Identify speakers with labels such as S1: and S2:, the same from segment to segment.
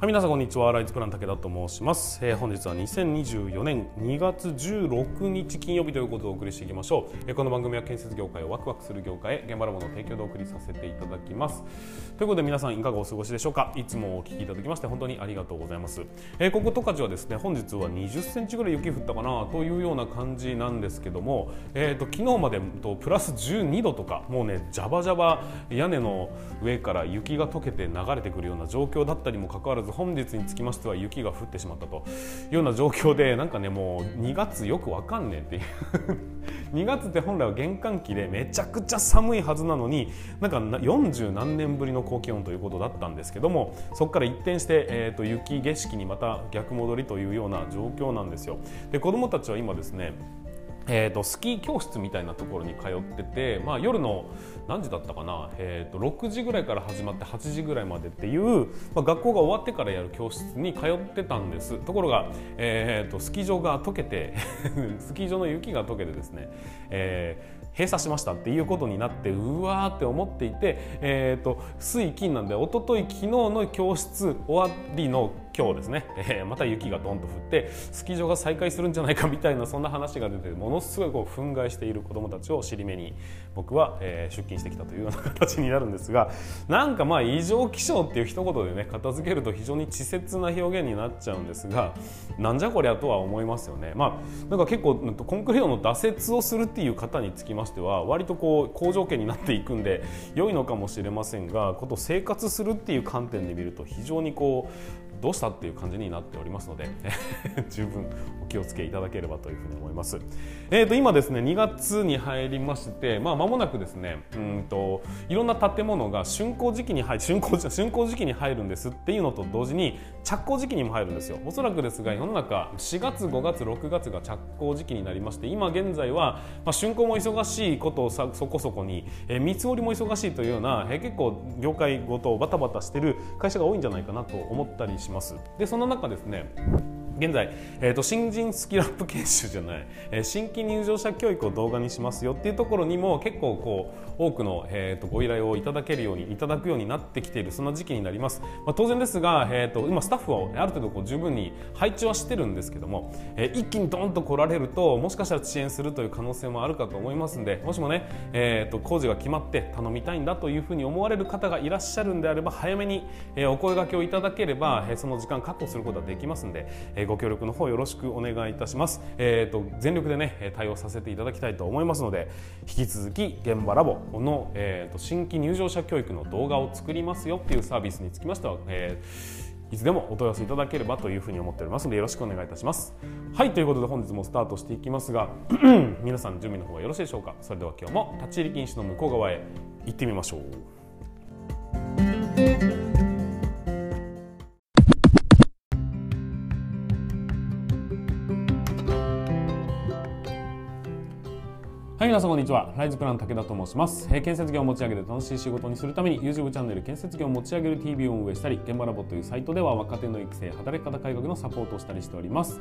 S1: はい、皆さんこんにちは。ライズプラン武田と申します。えー、本日は2024年2月16日金曜日ということでお送りしていきましょう。えー、この番組は建設業界をワクワクする業界へ現場ラボの提供でお送りさせていただきます。ということで皆さんいかがお過ごしでしょうか？いつもお聞きいただきまして本当にありがとうございます。えー、ここ十勝はですね、本日は20センチぐらい雪降ったかなというような感じなんですけども、えっ、ー、と昨日までとプラス12度とかもうねジャバジャバ屋根の上から雪が溶けて流れてくるような状況だったにもかかわらず本日につきましては雪が降ってしまったというような状況でなんかねもう2月よくわかんねえっていう 2月って本来は玄関期でめちゃくちゃ寒いはずなのになんか40何年ぶりの高気温ということだったんですけどもそこから一転して、えーと、雪景色にまた逆戻りというような状況なんですよ。で子どもたちは今ですねえーと、スキー教室みたいなところに通ってて、まあ、夜の何時だったかな、えーと、6時ぐらいから始まって8時ぐらいまでっていう、まあ、学校が終わってからやる教室に通ってたんです。ところが、えーと、スキー場が溶けて スキー場の雪が溶けてですね、えー閉鎖しましたっていうことになってうわーって思っていて、えーと、水金なんで一昨日昨日の教室終わりの今日ですね、えー、また雪がどんと降ってスキー場が再開するんじゃないかみたいなそんな話が出てものすごいこう憤慨している子どもたちを尻目に僕は、えー、出勤してきたというような形になるんですがなんかまあ異常気象っていう一言でね片付けると非常に稚拙な表現になっちゃうんですがなんじゃこりゃとは思いますよね。まあ、なんか結構コンクリートの挫折をするっていう方につきましては割とこう好条件になっていくんで良いのかもしれませんがこと生活するっていう観点で見ると非常にこうどうしたっていう感じになっておりますので 十分お気をつけいただければというふうに思います。えー、と今ですね2月に入りましてまあ間もなくですねうんといろんな建物が竣工時期に入竣工竣工時期に入るんですっていうのと同時に着工時期にも入るんですよ。おそらくですが世の中4月5月6月が着工時期になりまして今現在はまあ竣工も忙しいことをさそこそこに、えー、見積もりも忙しいというような、えー、結構業界ごとバタバタしてる会社が多いんじゃないかなと思ったりします。します。でその中ですね現在、えーと、新人スキルアップ研修じゃない、えー、新規入場者教育を動画にしますよっていうところにも結構こう多くの、えーと、ご依頼をいただけるようにいただくようになってきているそんな時期になります、まあ、当然ですが、えーと、今スタッフをある程度こう十分に配置はしてるんですけども、えー、一気にドンと来られるともしかしたら遅延するという可能性もあるかと思いますんでもしもね、えー、と工事が決まって頼みたいんだというふうに思われる方がいらっしゃるんであれば早めに、え、お声がけをいただければ、え、その時間確保することができますんで、えー、ご協力の方よろしくお願いいたします。えーと、全力でね対応させていただきたいと思いますので引き続き現場ラボの、えーと、新規入場者教育の動画を作りますよっていうサービスにつきましては、えー、いつでもお問い合わせいただければというふうに思っておりますのでよろしくお願いいたします。はいということで本日もスタートしていきますが 皆さん準備の方はよろしいでしょうかそれでは今日も立ち入り禁止の向こう側へ行ってみましょう。はい皆さんこんにちは。ライズプラン武田と申します、え、建設業を持ち上げて楽しい仕事にするために YouTube チャンネル建設業を持ち上げる TV を運営したり現場ラボというサイトでは若手の育成働き方改革のサポートをしたりしております。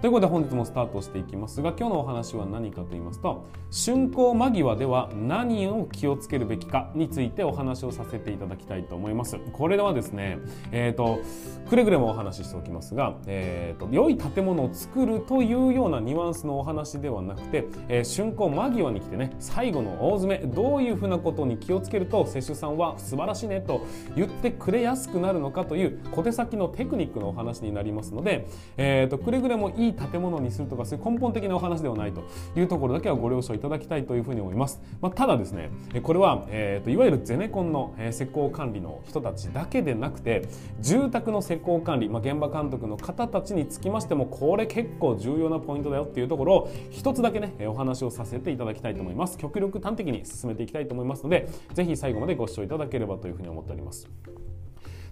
S1: ということで本日もスタートしていきますが今日のお話は何かと言いますと竣工間際では何を気をつけるべきかについてお話をさせていただきたいと思います。これではですねえっ、ー、とくれぐれもお話ししておきますが、えーと、良い建物を作るというようなニュアンスのお話ではなくて、え、竣工間際に来てね最後の大詰めどういうふうなことに気をつけると施主さんは素晴らしいねと言ってくれやすくなるのかという小手先のテクニックのお話になりますので、えーと、くれぐれもいい建物にするとかそういう根本的なお話ではないというところだけはご了承いただきたいというふうに思います。まあ、ただですねこれは、えーと、いわゆるゼネコンの、施工管理の人たちだけでなくて住宅の施工管理、まあ、現場監督の方たちにつきましてもこれ結構重要なポイントだよっていうところを一つだけねお話をさせていただだきたいと思います。極力端的に進めていきたいと思いますのでぜひ最後までご視聴いただければというふうに思っております。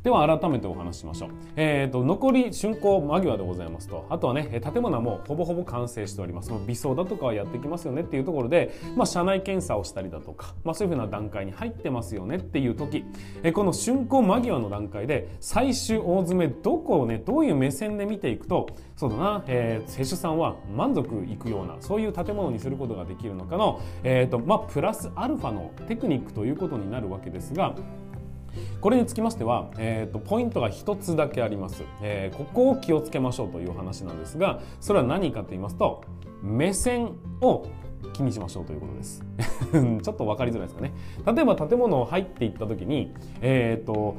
S1: では改めてお話ししましょう。えーと、残り竣工間際でございますと。あとはね建物はもうほぼほぼ完成しております。微装だとかはやってきますよねっていうところで、まあ、社内検査をしたりだとか、まあ、そういうふうな段階に入ってますよねっていう時、えこの竣工間際の段階で最終大詰めどこをねどういう目線で見ていくとそうだな、えー、施主さんは満足いくようなそういう建物にすることができるのかの、えーとまあ、プラスアルファのテクニックということになるわけですがこれにつきましては、えーと、ポイントが1つだけあります、えー、ここを気をつけましょうという話なんですがそれは何かと言いますと目線を気にしましょうということです。ちょっと分かりづらいですかね。例えば建物を入っていった時にえっ、ー、と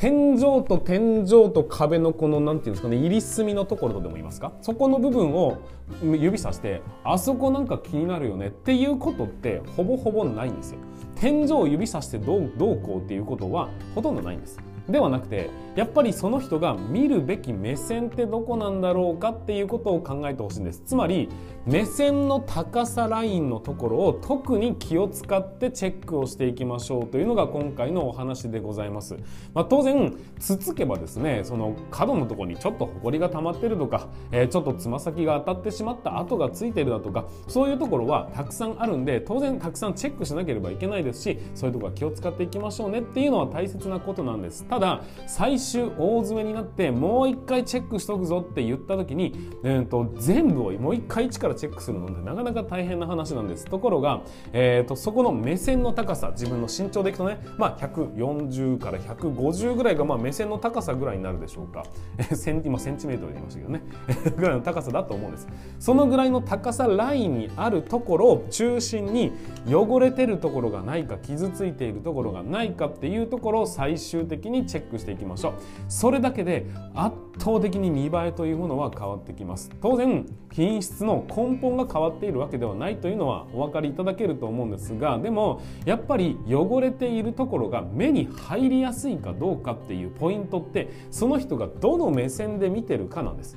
S1: 天井と天井と壁のこの何て言うんですかね入り隅のところとでも言いますか？そこの部分を指さしてあそこなんか気になるよねっていうことってほぼほぼないんですよ。天井を指さしてどうどうこうっていうことはほとんどないんです。ではなくてやっぱりその人が見るべき目線ってどこなんだろうかっていうことを考えてほしいんです。つまり目線の高さラインのところを特に気を使ってチェックをしていきましょうというのが今回のお話でございます、まあ、当然つつけばですねその角のところにちょっとホコリが溜まってるとか、えー、ちょっとつま先が当たってしまった跡がついてるだとかそういうところはたくさんあるんで当然たくさんチェックしなければいけないですしそういうところは気を使っていきましょうねっていうのは大切なことなんです。ただ最終大詰めになってもう一回チェックしとくぞって言った時に、えーと、全部をもう一回一からチェックするのってなかなか大変な話なんです。ところが、えーと、そこの目線の高さ自分の身長でいくとね、まあ、140から150ぐらいがまあ目線の高さぐらいになるでしょうか。セン今センチメートルで言いましたけどね。ぐらいの高さだと思うんです。そのぐらいの高さラインにあるところを中心に汚れてるところがないか傷ついているところがないかっていうところを最終的にチェックしていきましょう。それだけで圧倒的に見栄えというものは変わってきます。当然品質の根本が変わっているわけではないというのはお分かりいただけると思うんですがでもやっぱり汚れているところが目に入りやすいかどうかっていうポイントってその人がどの目線で見てるかなんです。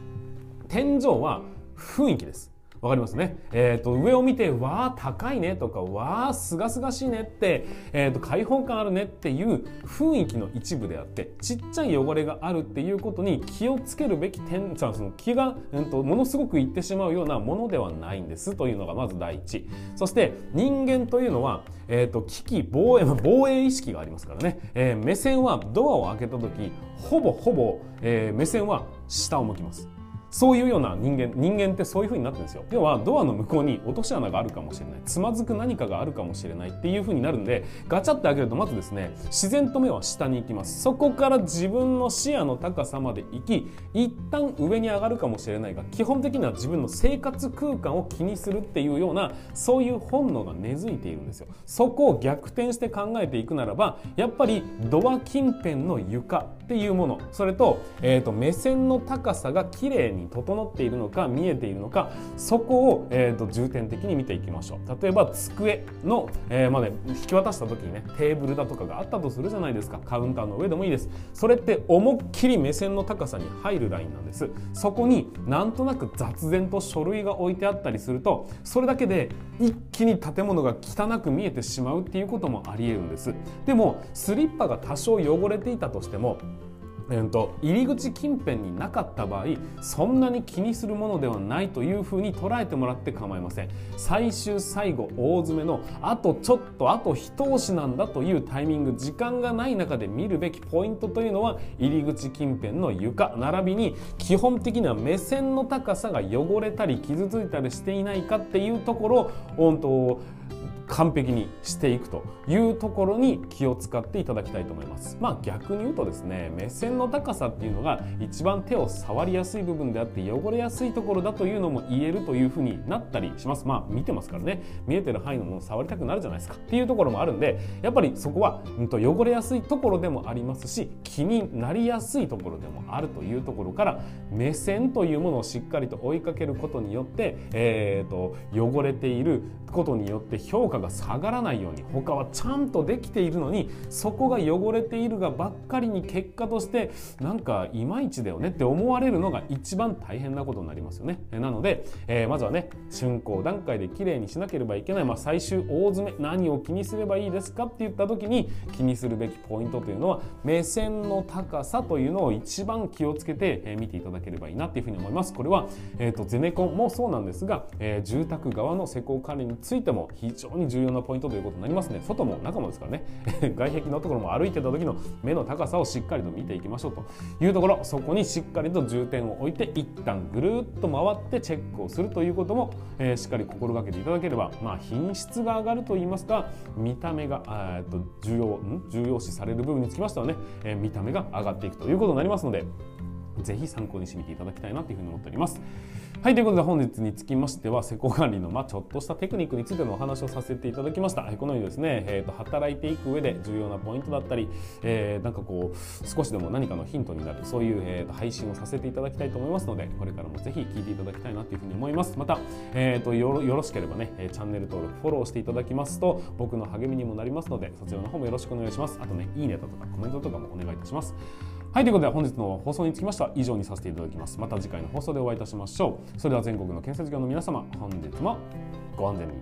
S1: 天井は雰囲気です。わかりますね。えっ、ー、と、上を見て、わあ、高いねとか、わあ、すがすがしいねって、えっ、ー、と、開放感あるねっていう雰囲気の一部であって、ちっちゃい汚れがあるっていうことに気をつけるべき点、その気が、えーと、ものすごくいってしまうようなものではないんですというのがまず第一。そして、人間というのは、えっ、ー、と、危機、防衛、防衛意識がありますからね、えー、目線はドアを開けた時、ほぼほぼ、えー、目線は下を向きます。そういうような人間人間ってそういう風になってるんですよ。要はドアの向こうに落とし穴があるかもしれない。つまずく何かがあるかもしれないっていう風になるんでガチャって開けるとまずですね自然と目は下に行きます。そこから自分の視野の高さまで行き一旦上に上がるかもしれないが基本的には自分の生活空間を気にするっていうようなそういう本能が根付いているんですよ。そこを逆転して考えていくならばやっぱりドア近辺の床っていうもの。それと,、えーと目線の高さが綺麗にに整っているのか見えているのかそこを、えーと、重点的に見ていきましょう。例えば机の、えー、まで引き渡した時にねテーブルだとかがあったとするじゃないですか。カウンターの上でもいいです。それって思いっきり目線の高さに入るラインなんです。そこになんとなく雑然と書類が置いてあったりするとそれだけで一気に建物が汚く見えてしまうっていうこともありえるんです。でもスリッパが多少汚れていたとしてもえーと、入り口近辺になかった場合そんなに気にするものではないというふうに捉えてもらって構いません。最終最後大詰めのあとちょっとあと一押しなんだというタイミング時間がない中で見るべきポイントというのは入り口近辺の床。並びに基本的な目線の高さが汚れたり傷ついたりしていないかっていうところを本当完璧にしていくというところに気を使っていただきたいと思います。まあ逆に言うとですね目線の高さっていうのが一番手を触りやすい部分であって汚れやすいところだというのも言えるというふうになったりします。まあ見てますからね見えてる範囲のものを触りたくなるじゃないですかっていうところもあるんでやっぱりそこは、うん、と汚れやすいところでもありますし気になりやすいところでもあるというところから目線というものをしっかりと追いかけることによって、えーと、と汚れていることによって評価がが下がらないように他はちゃんとできているのにそこが汚れているがばっかりに結果としてなんかいまいちだよねって思われるのが一番大変なことになりますよね。なので、えー、まずはね竣工段階できれいにしなければいけない、まあ、最終大詰め何を気にすればいいですかって言った時に気にするべきポイントというのは目線の高さというのを一番気をつけて見ていただければいいなっていうふうに思います。これは、えーと、ゼネコンもそうなんですが、えー、住宅側の施工管理についても非常にに重要なポイントということになりますので外も中もですからね。外壁のところも歩いてた時の目の高さをしっかりと見ていきましょうというところ。そこにしっかりと重点を置いて一旦ぐるっと回ってチェックをするということも、えー、しっかり心がけていただければ、まあ、品質が上がるといいますか見た目がえっと重要重要視される部分につきましてはね、えー、見た目が上がっていくということになりますのでぜひ参考にしてみていただきたいなというふうに思っております。はい、ということで本日につきましては施工管理のまちょっとしたテクニックについてのお話をさせていただきました。このようにですね、えー、と働いていく上で重要なポイントだったり、えー、なんかこう少しでも何かのヒントになるそういう、えー、と配信をさせていただきたいと思いますので、これからもぜひ聞いていただきたいなというふうに思います。また、えー、とよろしければね、チャンネル登録、フォローしていただきますと僕の励みにもなりますので、そちらの方もよろしくお願いします。あとね、いいねだとかコメントとかもお願いいたします。はいということで本日の放送につきましては以上にさせていただきます。また次回の放送でお会いいたしましょう。それでは全国の建設業の皆様本日もご安全に。